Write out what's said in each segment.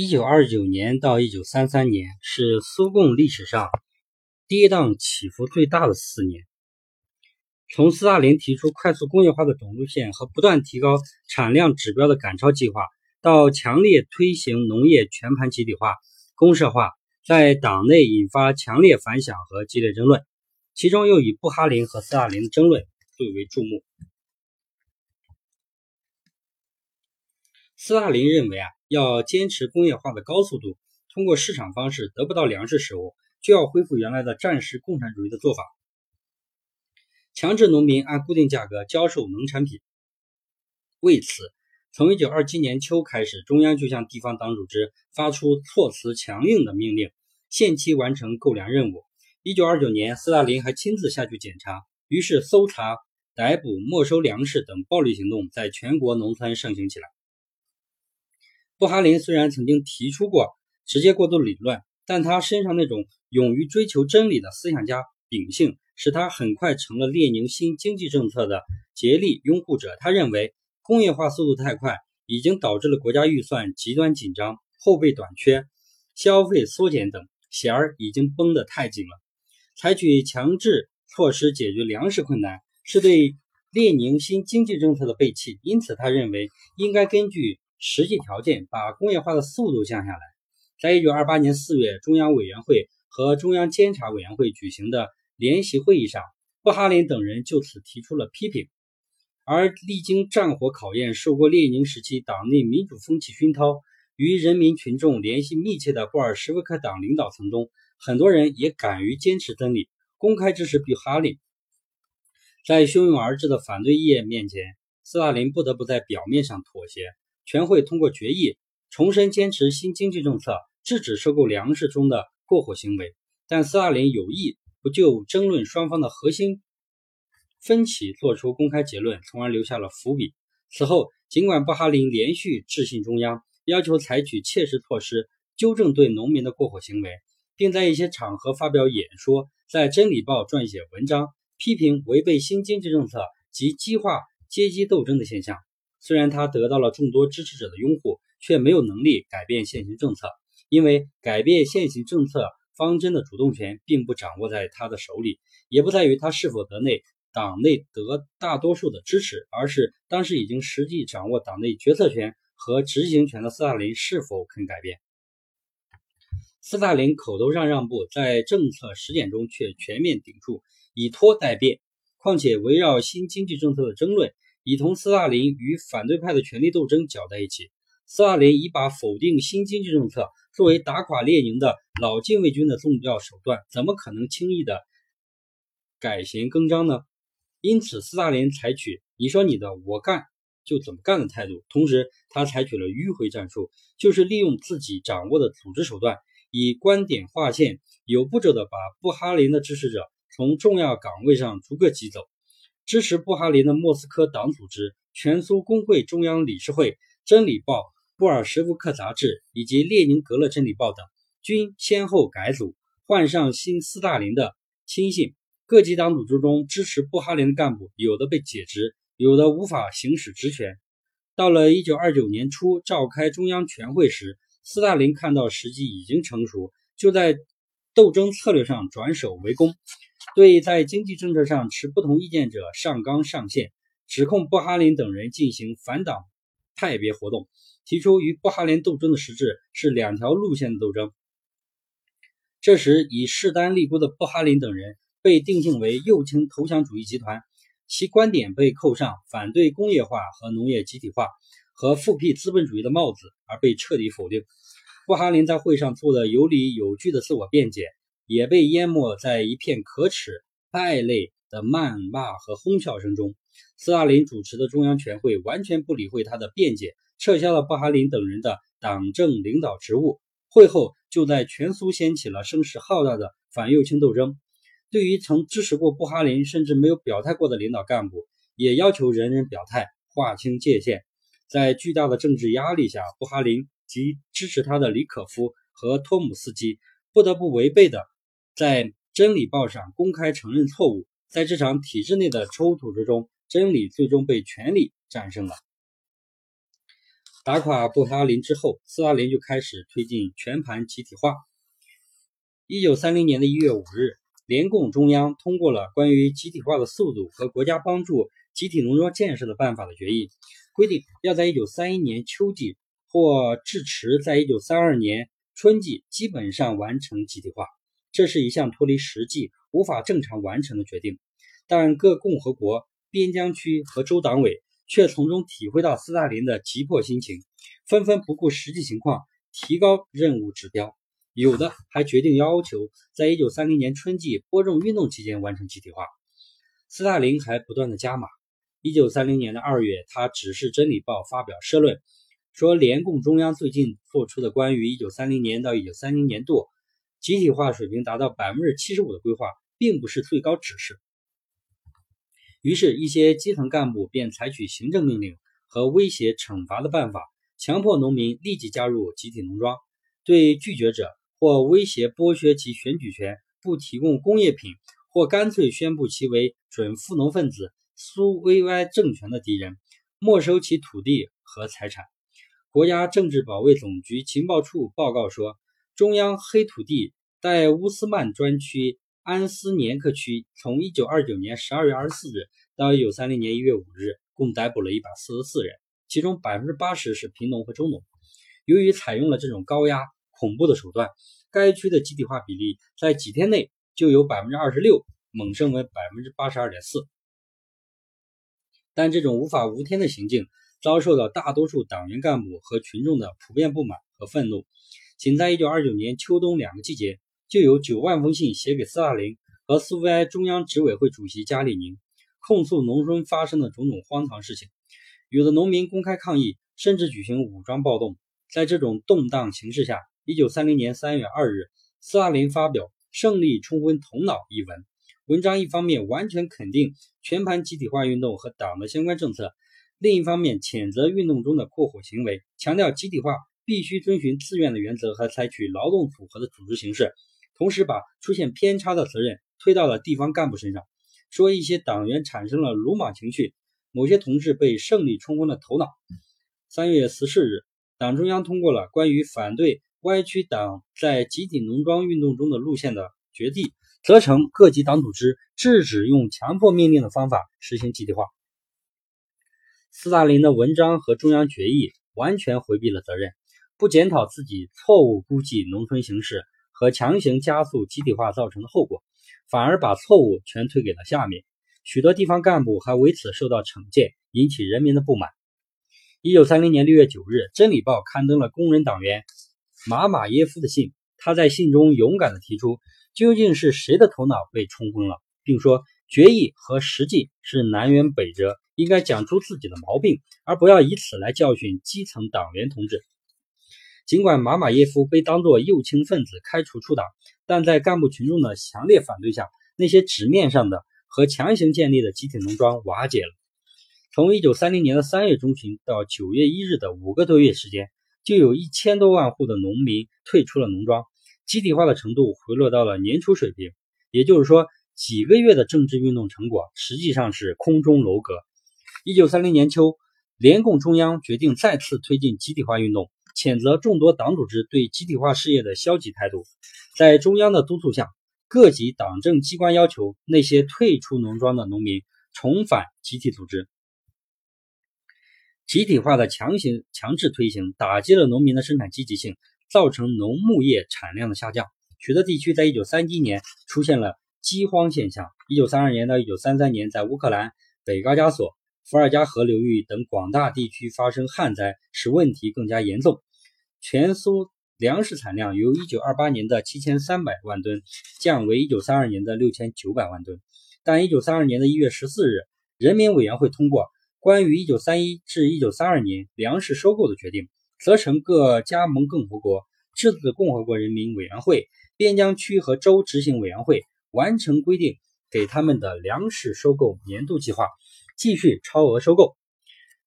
一九二九年到一九三三年是苏共历史上跌宕起伏最大的四年。从斯大林提出快速工业化的总路线和不断提高产量指标的赶超计划，到强烈推行农业全盘集体化、公社化，在党内引发强烈反响和激烈争论。其中又以布哈林和斯大林的争论最为注目。斯大林认为啊。要坚持工业化的高速度，通过市场方式得不到粮食食物，就要恢复原来的战时共产主义的做法，强制农民按固定价格交售农产品。为此，从1927年秋开始，中央就向地方党组织发出措辞强硬的命令，限期完成购粮任务。1929年，斯大林还亲自下去检查，于是搜查、逮捕、没收粮食等暴力行动在全国农村盛行起来。布哈林虽然曾经提出过直接过渡理论，但他身上那种勇于追求真理的思想家秉性，使他很快成了列宁新经济政策的竭力拥护者。他认为工业化速度太快，已经导致了国家预算极端紧张、后备短缺、消费缩减等弦儿已经绷得太紧了。采取强制措施解决粮食困难，是对列宁新经济政策的背弃。因此，他认为应该根据。实际条件把工业化的速度降下来。在一九二八年四月，中央委员会和中央监察委员会举行的联席会议上，布哈林等人就此提出了批评。而历经战火考验、受过列宁时期党内民主风气熏陶、与人民群众联系密切的布尔什维克党领导层中，很多人也敢于坚持真理，公开支持布哈林。在汹涌而至的反对意见面前，斯大林不得不在表面上妥协。全会通过决议，重申坚持新经济政策，制止收购粮食中的过火行为。但斯大林有意不就争论双方的核心分歧作出公开结论，从而留下了伏笔。此后，尽管布哈林连续致信中央，要求采取切实措施纠正对农民的过火行为，并在一些场合发表演说，在《真理报》撰写文章，批评违背新经济政策及激化阶级斗争的现象。虽然他得到了众多支持者的拥护，却没有能力改变现行政策，因为改变现行政策方针的主动权并不掌握在他的手里，也不在于他是否得内党内得大多数的支持，而是当时已经实际掌握党内决策权和执行权的斯大林是否肯改变。斯大林口头上让步，在政策实践中却全面顶住，以拖代变。况且围绕新经济政策的争论。已同斯大林与反对派的权力斗争搅在一起。斯大林已把否定新经济政策作为打垮列宁的老禁卫军的重要手段，怎么可能轻易的改弦更张呢？因此，斯大林采取“你说你的，我干就怎么干”的态度。同时，他采取了迂回战术，就是利用自己掌握的组织手段，以观点划线，有步骤的把布哈林的支持者从重要岗位上逐个挤走。支持布哈林的莫斯科党组织、全苏工会中央理事会、真理报、布尔什维克杂志以及列宁格勒真理报等，均先后改组，换上新斯大林的亲信。各级党组织中支持布哈林的干部，有的被解职，有的无法行使职权。到了一九二九年初召开中央全会时，斯大林看到时机已经成熟，就在斗争策略上转守为攻。对在经济政策上持不同意见者上纲上线，指控布哈林等人进行反党派别活动，提出与布哈林斗争的实质是两条路线的斗争。这时，以势单力孤的布哈林等人被定性为右倾投降主义集团，其观点被扣上反对工业化和农业集体化和复辟资本主义的帽子，而被彻底否定。布哈林在会上做了有理有据的自我辩解。也被淹没在一片可耻败类的谩骂和哄笑声中。斯大林主持的中央全会完全不理会他的辩解，撤销了布哈林等人的党政领导职务。会后，就在全苏掀起了声势浩大的反右倾斗争。对于曾支持过布哈林甚至没有表态过的领导干部，也要求人人表态，划清界限。在巨大的政治压力下，布哈林及支持他的李可夫和托姆斯基不得不违背的。在《真理报》上公开承认错误，在这场体制内的冲突之中，真理最终被权力战胜了。打垮布哈林之后，斯大林就开始推进全盘集体化。一九三零年的一月五日，联共中央通过了关于集体化的速度和国家帮助集体农庄建设的办法的决议，规定要在一九三一年秋季或至迟在一九三二年春季基本上完成集体化。这是一项脱离实际、无法正常完成的决定，但各共和国边疆区和州党委。却从中体会到斯大林的急迫心情，纷纷不顾实际情况提高任务指标，有的还决定要求在一九三零年春季播种运动期间完成集体化。斯大林还不断的加码。一九三零年的二月，他指示《真理报》发表社论，说联共中央最近做出的关于一九三零年到一九三零年度集体化水平达到百分之七十五的规划，并不是最高指示。于是，一些基层干部便采取行政命令和威胁惩罚的办法，强迫农民立即加入集体农庄。对拒绝者，或威胁剥削其选举权，不提供工业品，或干脆宣布其为准富农分子、苏维埃政权的敌人，没收其土地和财产。国家政治保卫总局情报处报告说，中央黑土地在乌斯曼专区。安斯年克区从一九二九年十二月二十四日到一九三零年一月五日，共逮捕了一百四十四人，其中百分之八十是贫农和中农。由于采用了这种高压、恐怖的手段，该区的集体化比例在几天内就由百分之二十六猛升为百分之八十二点四。但这种无法无天的行径遭受到大多数党员干部和群众的普遍不满和愤怒。仅在一九二九年秋冬两个季节。就有九万封信写给斯大林和苏维埃中央执委会主席加里宁，控诉农村发生的种种荒唐事情。有的农民公开抗议，甚至举行武装暴动。在这种动荡形势下，一九三零年三月二日，斯大林发表《胜利冲昏头脑》一文。文章一方面完全肯定全盘集体化运动和党的相关政策，另一方面谴责运动中的过火行为，强调集体化必须遵循自愿的原则和采取劳动组合的组织形式。同时，把出现偏差的责任推到了地方干部身上，说一些党员产生了鲁莽情绪，某些同志被胜利冲昏了头脑。三月十四日，党中央通过了关于反对歪曲党在集体农庄运动中的路线的决议，责成各级党组织制止用强迫命令的方法实行集体化。斯大林的文章和中央决议完全回避了责任，不检讨自己错误估计农村形势。和强行加速集体化造成的后果，反而把错误全推给了下面。许多地方干部还为此受到惩戒，引起人民的不满。一九三零年六月九日，《真理报》刊登了工人党员马马耶夫的信。他在信中勇敢地提出，究竟是谁的头脑被冲昏了，并说决议和实际是南辕北辙，应该讲出自己的毛病，而不要以此来教训基层党员同志。尽管马马耶夫被当作右倾分子开除出党，但在干部群众的强烈反对下，那些纸面上的和强行建立的集体农庄瓦解了。从1930年的3月中旬到9月1日的五个多月时间，就有一千多万户的农民退出了农庄，集体化的程度回落到了年初水平。也就是说，几个月的政治运动成果实际上是空中楼阁。1930年秋，联共中央决定再次推进集体化运动。谴责众多党组织对集体化事业的消极态度，在中央的督促下，各级党政机关要求那些退出农庄的农民重返集体组织。集体化的强行强制推行，打击了农民的生产积极性，造成农牧业产量的下降。许多地区在1931年出现了饥荒现象。1932年到1933年，在乌克兰北高加索、伏尔加河流域等广大地区发生旱灾，使问题更加严重。全苏粮食产量由1928年的7300万吨降为1932年的6900万吨，但1932年的1月14日，人民委员会通过关于1931至1932年粮食收购的决定，责成各加盟共和国制度共和国人民委员会、边疆区和州执行委员会完成规定给他们的粮食收购年度计划，继续超额收购。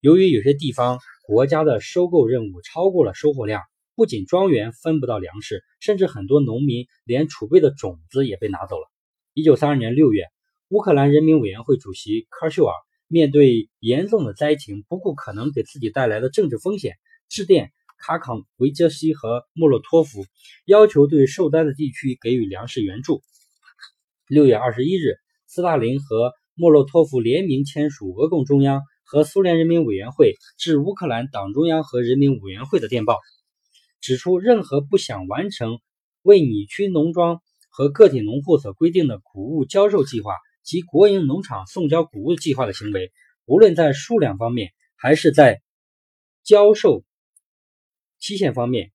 由于有些地方，国家的收购任务超过了收获量，不仅庄园分不到粮食，甚至很多农民连储备的种子也被拿走了。一九三二年六月，乌克兰人民委员会主席科秀尔面对严重的灾情，不顾可能给自己带来的政治风险，致电卡康维杰西和莫洛托夫，要求对受灾的地区给予粮食援助。六月二十一日，斯大林和莫洛托夫联名签署俄共中央和苏联人民委员会致乌克兰党中央和人民委员会的电报，指出任何不想完成为你区农庄和个体农户所规定的谷物交售计划及国营农场送交谷物计划的行为，无论在数量方面还是在交售期限方面，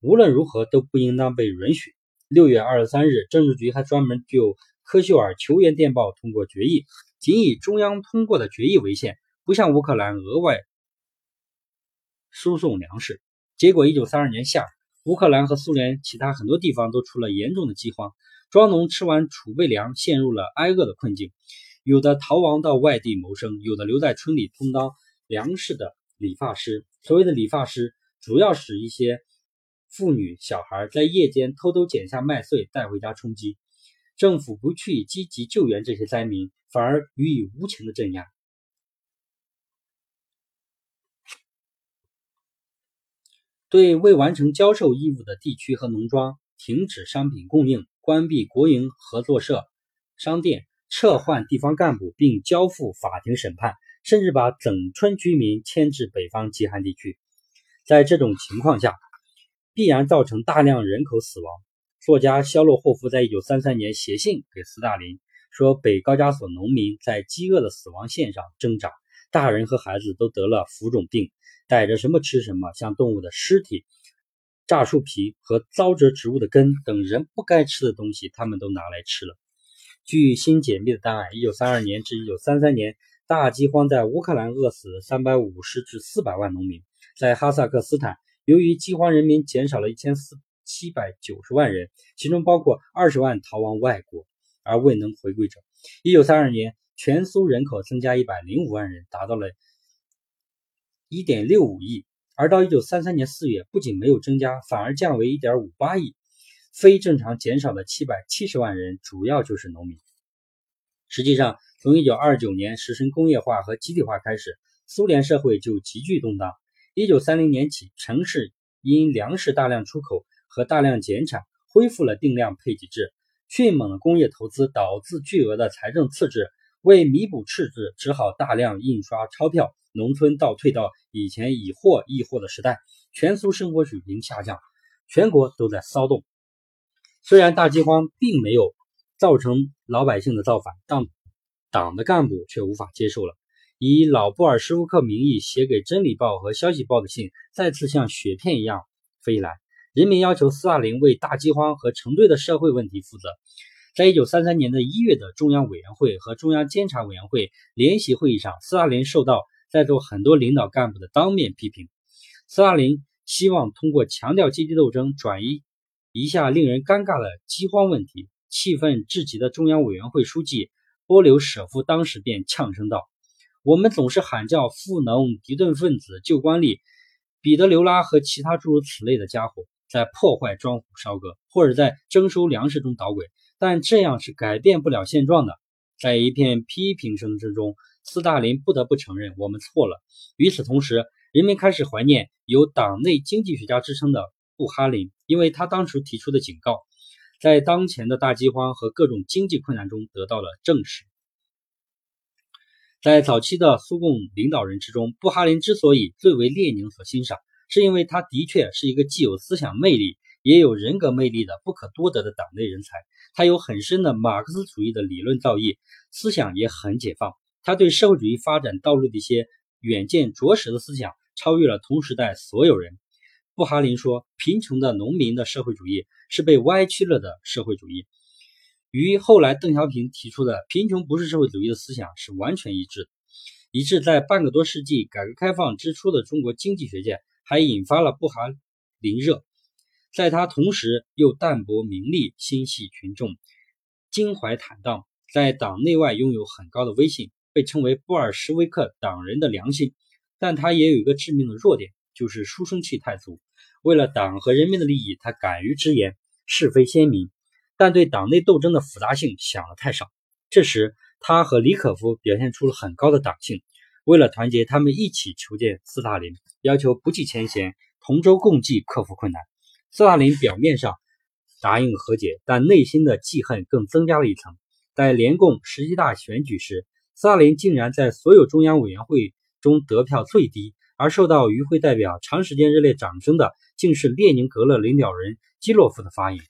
无论如何都不应当被允许。六月二十三日，政治局还专门就科修尔求援电报通过决议，仅以中央通过的决议为限，不向乌克兰额外输送粮食。结果，一九三二年夏，乌克兰和苏联其他很多地方都出了严重的饥荒，庄农吃完储备粮，陷入了挨饿的困境。有的逃亡到外地谋生，有的留在村里充当粮食的理发师。所谓的理发师，主要是一些妇女、小孩在夜间偷偷剪下麦穗带回家充饥。政府不去积极救援这些灾民，反而予以无情的镇压。对未完成交售义务的地区和农庄，停止商品供应，关闭国营合作社、商店，撤换地方干部，并交付法庭审判，甚至把整村居民迁至北方极寒地区。在这种情况下，必然造成大量人口死亡。作家肖洛霍夫在一九三三年写信给斯大林，说北高加索农民在饥饿的死亡线上挣扎，大人和孩子都得了浮肿病，逮着什么吃什么，像动物的尸体、炸树皮和糟折植物的根等人不该吃的东西，他们都拿来吃了。据新解密的档案，一九三二年至一九三三年，大饥荒在乌克兰饿死了三百五十至四百万农民，在哈萨克斯坦，由于饥荒，人民减少了一千四。七百九十万人，其中包括二十万逃亡外国而未能回归者。一九三二年，全苏人口增加一百零五万人，达到了一点六五亿。而到一九三三年四月，不仅没有增加，反而降为一点五八亿，非正常减少的七百七十万人，主要就是农民。实际上，从一九二九年实行工业化和集体化开始，苏联社会就急剧动荡。一九三零年起，城市因粮食大量出口。和大量减产，恢复了定量配给制。迅猛的工业投资导致巨额的财政赤字，为弥补赤字，只好大量印刷钞票。农村倒退到以前以货易货的时代，全苏生活水平下降，全国都在骚动。虽然大饥荒并没有造成老百姓的造反，但党的干部却无法接受了。以老布尔什维克名义写给《真理报》和《消息报》的信，再次像雪片一样飞来。人民要求斯大林为大饥荒和成对的社会问题负责。在一九三三年的一月的中央委员会和中央监察委员会联席会议上，斯大林受到在座很多领导干部的当面批评。斯大林希望通过强调阶级斗争，转移一下令人尴尬的饥荒问题。气愤至极的中央委员会书记波留舍夫当时便呛声道：“我们总是喊叫富农、敌对分子、旧官吏、彼得留拉和其他诸如此类的家伙。”在破坏庄户烧割，或者在征收粮食中捣鬼，但这样是改变不了现状的。在一片批评声之中，斯大林不得不承认我们错了。与此同时，人们开始怀念有党内经济学家之称的布哈林，因为他当初提出的警告，在当前的大饥荒和各种经济困难中得到了证实。在早期的苏共领导人之中，布哈林之所以最为列宁所欣赏。是因为他的确是一个既有思想魅力，也有人格魅力的不可多得的党内人才。他有很深的马克思主义的理论造诣，思想也很解放。他对社会主义发展道路的一些远见卓识的思想，超越了同时代所有人。布哈林说：“贫穷的农民的社会主义是被歪曲了的社会主义，与后来邓小平提出的‘贫穷不是社会主义’的思想是完全一致的。”以致在半个多世纪改革开放之初的中国经济学界。还引发了布哈林热，在他同时又淡泊名利，心系群众，襟怀坦荡，在党内外拥有很高的威信，被称为布尔什维克党人的良心。但他也有一个致命的弱点，就是书生气太足。为了党和人民的利益，他敢于直言，是非鲜明，但对党内斗争的复杂性想的太少。这时，他和李可夫表现出了很高的党性。为了团结他们一起求见斯大林，要求不计前嫌，同舟共济，克服困难。斯大林表面上答应和解，但内心的记恨更增加了一层。在联共十一大选举时，斯大林竟然在所有中央委员会中得票最低，而受到与会代表长时间热烈掌声的，竟是列宁格勒领导人基洛夫的发言。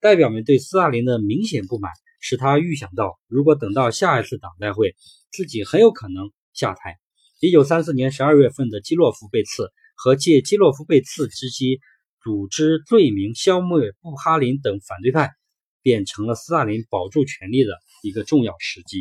代表们对斯大林的明显不满，使他预想到，如果等到下一次党代会，自己很有可能下台。一九三四年十二月份的基洛夫被刺，和借基洛夫被刺之机组织罪名消灭布哈林等反对派。变成了斯大林保住权力的一个重要时机。